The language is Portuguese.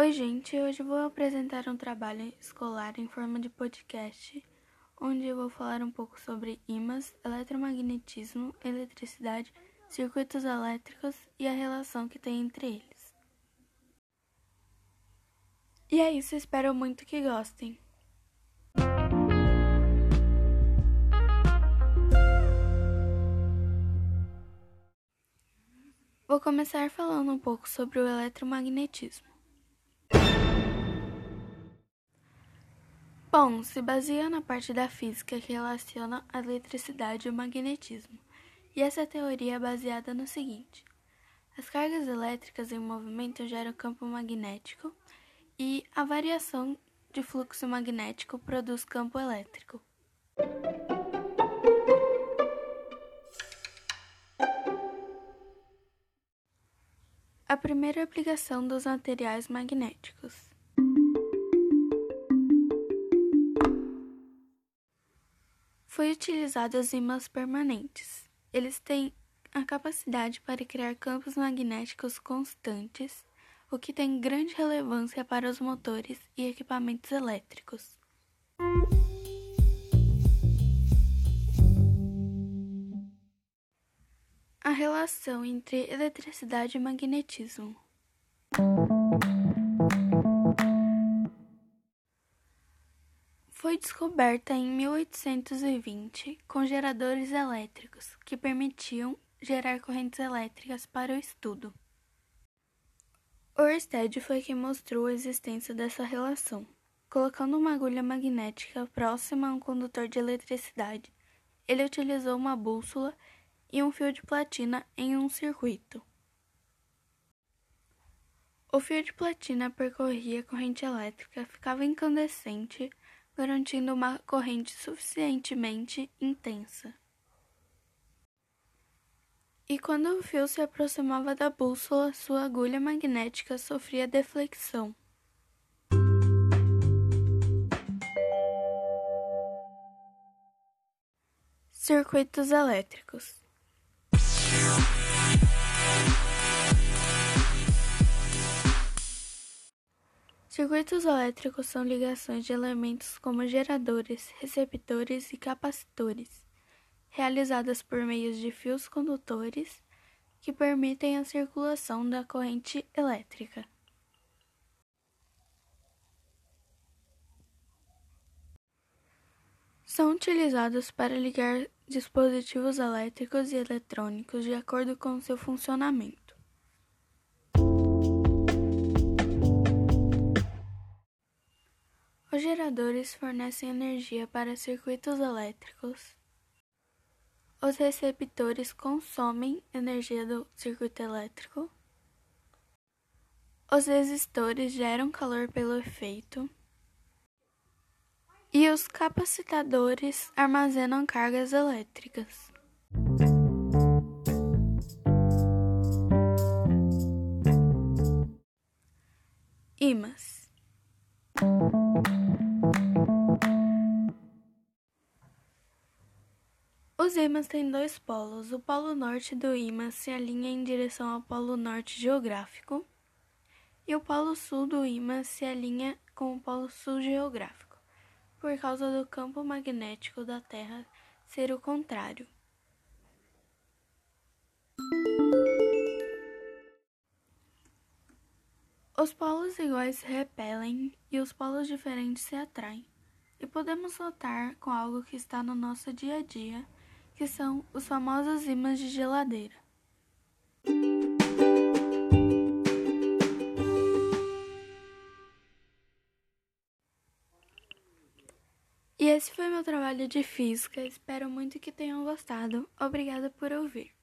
Oi, gente. Hoje vou apresentar um trabalho escolar em forma de podcast, onde eu vou falar um pouco sobre ímãs, eletromagnetismo, eletricidade, circuitos elétricos e a relação que tem entre eles. E é isso, espero muito que gostem. Vou começar falando um pouco sobre o eletromagnetismo. Bom, se baseia na parte da física que relaciona a eletricidade e o magnetismo, e essa teoria é baseada no seguinte: as cargas elétricas em movimento geram campo magnético e a variação de fluxo magnético produz campo elétrico. A primeira aplicação dos materiais magnéticos. Foi utilizado os ímãs permanentes. Eles têm a capacidade para criar campos magnéticos constantes, o que tem grande relevância para os motores e equipamentos elétricos. A relação entre eletricidade e magnetismo. Foi descoberta em 1820 com geradores elétricos que permitiam gerar correntes elétricas para o estudo. Oersted foi quem mostrou a existência dessa relação, colocando uma agulha magnética próxima a um condutor de eletricidade. Ele utilizou uma bússola e um fio de platina em um circuito. O fio de platina percorria a corrente elétrica, ficava incandescente, garantindo uma corrente suficientemente intensa. E quando o fio se aproximava da bússola, sua agulha magnética sofria deflexão. Circuitos elétricos. Circuitos elétricos são ligações de elementos como geradores, receptores e capacitores, realizadas por meio de fios condutores que permitem a circulação da corrente elétrica. São utilizados para ligar dispositivos elétricos e eletrônicos de acordo com seu funcionamento. Os geradores fornecem energia para circuitos elétricos. Os receptores consomem energia do circuito elétrico. Os resistores geram calor pelo efeito. E os capacitadores armazenam cargas elétricas. Ímãs. Os ímãs têm dois polos. O polo norte do ímã se alinha em direção ao polo norte geográfico, e o polo sul do ímã se alinha com o polo sul geográfico, por causa do campo magnético da Terra ser o contrário. Os polos iguais se repelem e os polos diferentes se atraem. E podemos notar com algo que está no nosso dia a dia que são os famosos ímãs de geladeira. E esse foi meu trabalho de física. Espero muito que tenham gostado. Obrigada por ouvir.